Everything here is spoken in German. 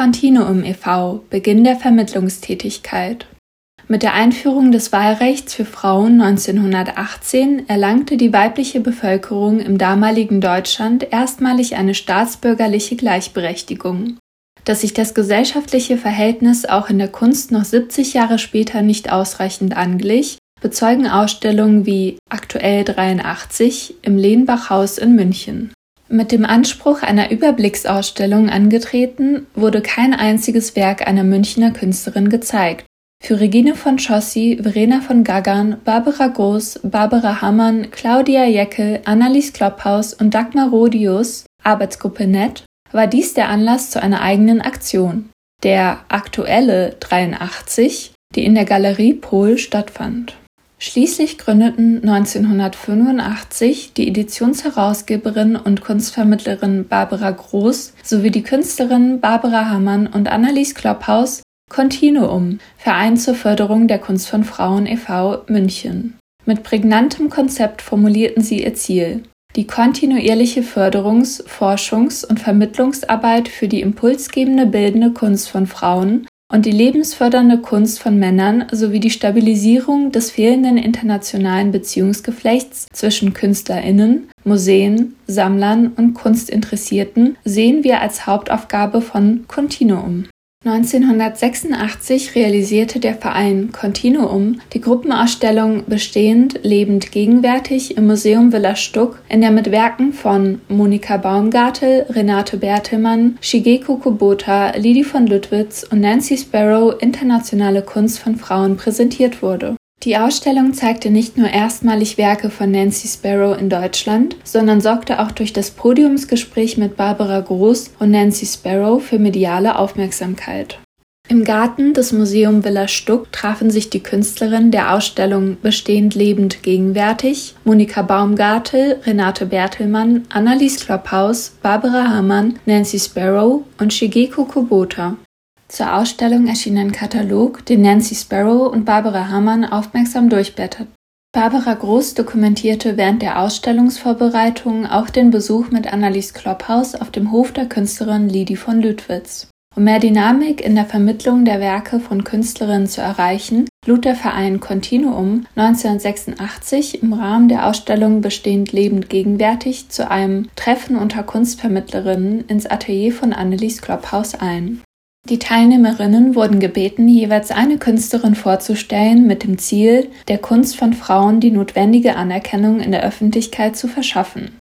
Continuum e.V. Beginn der Vermittlungstätigkeit. Mit der Einführung des Wahlrechts für Frauen 1918 erlangte die weibliche Bevölkerung im damaligen Deutschland erstmalig eine staatsbürgerliche Gleichberechtigung. Dass sich das gesellschaftliche Verhältnis auch in der Kunst noch 70 Jahre später nicht ausreichend anglich, bezeugen Ausstellungen wie Aktuell 83 im Lehnbachhaus in München. Mit dem Anspruch einer Überblicksausstellung angetreten, wurde kein einziges Werk einer Münchner Künstlerin gezeigt. Für Regine von Chossi, Verena von Gaggern, Barbara Groß, Barbara Hammann, Claudia Jeckel, Annelies Klopphaus und Dagmar Rodius, Arbeitsgruppe NET, war dies der Anlass zu einer eigenen Aktion, der Aktuelle 83, die in der Galerie Pol stattfand. Schließlich gründeten 1985 die Editionsherausgeberin und Kunstvermittlerin Barbara Groß sowie die Künstlerinnen Barbara Hammann und Annelies Klopphaus Continuum, Verein zur Förderung der Kunst von Frauen e.V. München. Mit prägnantem Konzept formulierten sie ihr Ziel, die kontinuierliche Förderungs-, Forschungs- und Vermittlungsarbeit für die impulsgebende bildende Kunst von Frauen und die lebensfördernde Kunst von Männern sowie die Stabilisierung des fehlenden internationalen Beziehungsgeflechts zwischen Künstlerinnen, Museen, Sammlern und Kunstinteressierten sehen wir als Hauptaufgabe von Continuum. 1986 realisierte der Verein Continuum die Gruppenausstellung Bestehend, lebend, gegenwärtig im Museum Villa Stuck, in der mit Werken von Monika Baumgartel, Renate Bertelmann, Shigeko Kubota, Lidi von Lüttwitz und Nancy Sparrow internationale Kunst von Frauen präsentiert wurde die Ausstellung zeigte nicht nur erstmalig Werke von Nancy Sparrow in Deutschland, sondern sorgte auch durch das Podiumsgespräch mit Barbara Groß und Nancy Sparrow für mediale Aufmerksamkeit. Im Garten des Museum Villa Stuck trafen sich die Künstlerinnen der Ausstellung Bestehend lebend gegenwärtig, Monika Baumgartel, Renate Bertelmann, Annelies Klopphaus, Barbara Hamann, Nancy Sparrow und Shigeko Kubota. Zur Ausstellung erschien ein Katalog, den Nancy Sparrow und Barbara Hamann aufmerksam durchblätterten. Barbara Groß dokumentierte während der Ausstellungsvorbereitungen auch den Besuch mit Annelies Klopphaus auf dem Hof der Künstlerin Lidi von Lüttwitz. Um mehr Dynamik in der Vermittlung der Werke von Künstlerinnen zu erreichen, lud der Verein Continuum 1986 im Rahmen der Ausstellung Bestehend lebend gegenwärtig zu einem Treffen unter Kunstvermittlerinnen ins Atelier von Annelies Klopphaus ein. Die Teilnehmerinnen wurden gebeten, jeweils eine Künstlerin vorzustellen, mit dem Ziel, der Kunst von Frauen die notwendige Anerkennung in der Öffentlichkeit zu verschaffen